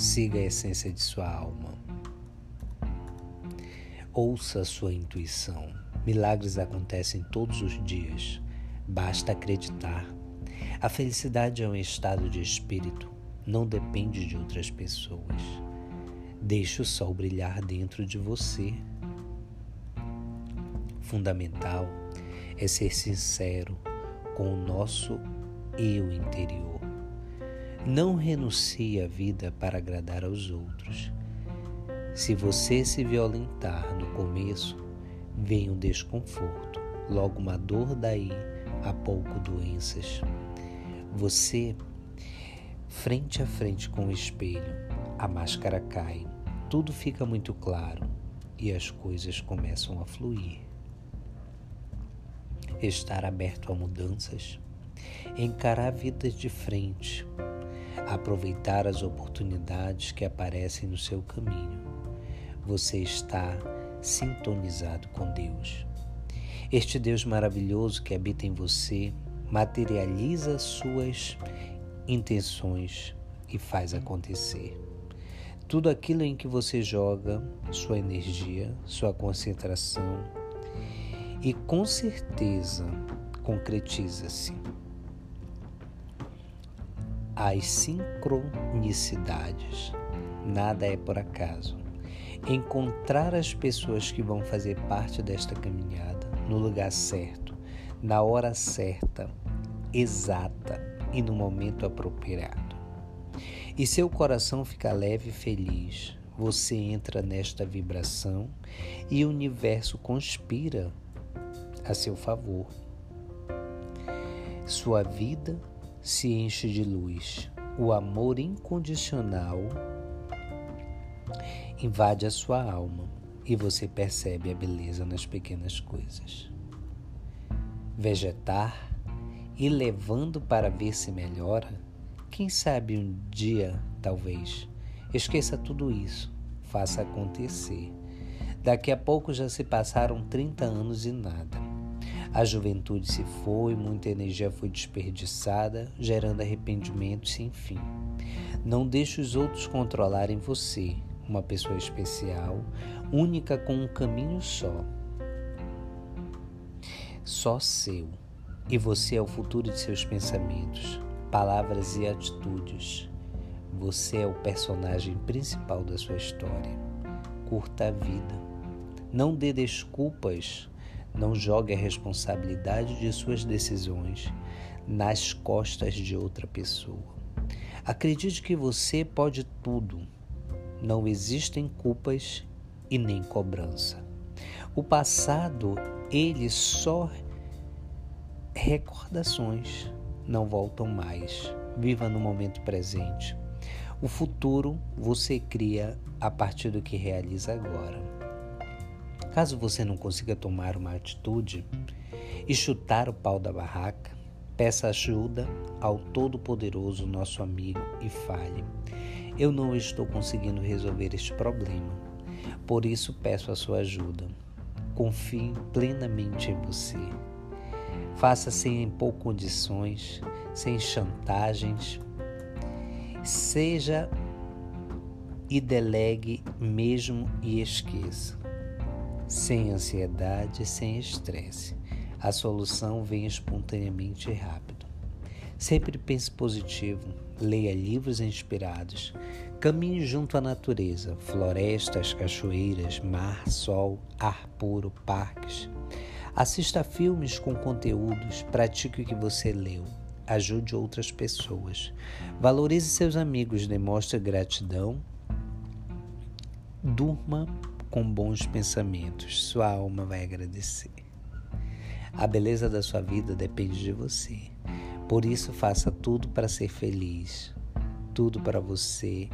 siga a essência de sua alma. Ouça a sua intuição. Milagres acontecem todos os dias. Basta acreditar. A felicidade é um estado de espírito, não depende de outras pessoas. Deixe o sol brilhar dentro de você. Fundamental é ser sincero com o nosso eu interior. Não renuncie à vida para agradar aos outros. Se você se violentar no começo, vem um desconforto, logo uma dor daí a pouco doenças. Você, frente a frente com o espelho, a máscara cai, tudo fica muito claro e as coisas começam a fluir estar aberto a mudanças, encarar a vida de frente, aproveitar as oportunidades que aparecem no seu caminho. Você está sintonizado com Deus. Este Deus maravilhoso que habita em você materializa suas intenções e faz acontecer. Tudo aquilo em que você joga sua energia, sua concentração, e com certeza concretiza-se. As sincronicidades, nada é por acaso. Encontrar as pessoas que vão fazer parte desta caminhada no lugar certo, na hora certa, exata e no momento apropriado. E seu coração fica leve e feliz. Você entra nesta vibração e o universo conspira a seu favor. Sua vida se enche de luz. O amor incondicional invade a sua alma e você percebe a beleza nas pequenas coisas. Vegetar e levando para ver se melhora, quem sabe um dia, talvez, esqueça tudo isso, faça acontecer. Daqui a pouco já se passaram 30 anos e nada. A juventude se foi, muita energia foi desperdiçada, gerando arrependimento sem fim. Não deixe os outros controlarem você, uma pessoa especial, única com um caminho só. Só seu. E você é o futuro de seus pensamentos, palavras e atitudes. Você é o personagem principal da sua história. Curta a vida. Não dê desculpas não jogue a responsabilidade de suas decisões nas costas de outra pessoa. Acredite que você pode tudo. Não existem culpas e nem cobrança. O passado, ele só recordações não voltam mais. Viva no momento presente. O futuro você cria a partir do que realiza agora. Caso você não consiga tomar uma atitude e chutar o pau da barraca, peça ajuda ao Todo-Poderoso, nosso amigo, e fale: Eu não estou conseguindo resolver este problema, por isso peço a sua ajuda. Confie plenamente em você. Faça sem impor condições, sem chantagens. Seja e delegue mesmo e esqueça sem ansiedade, sem estresse. A solução vem espontaneamente e rápido. Sempre pense positivo, leia livros inspirados, caminhe junto à natureza, florestas, cachoeiras, mar, sol, ar puro, parques. Assista filmes com conteúdos, pratique o que você leu, ajude outras pessoas. Valorize seus amigos, demonstre gratidão. Durma com bons pensamentos, sua alma vai agradecer. A beleza da sua vida depende de você. Por isso, faça tudo para ser feliz, tudo para você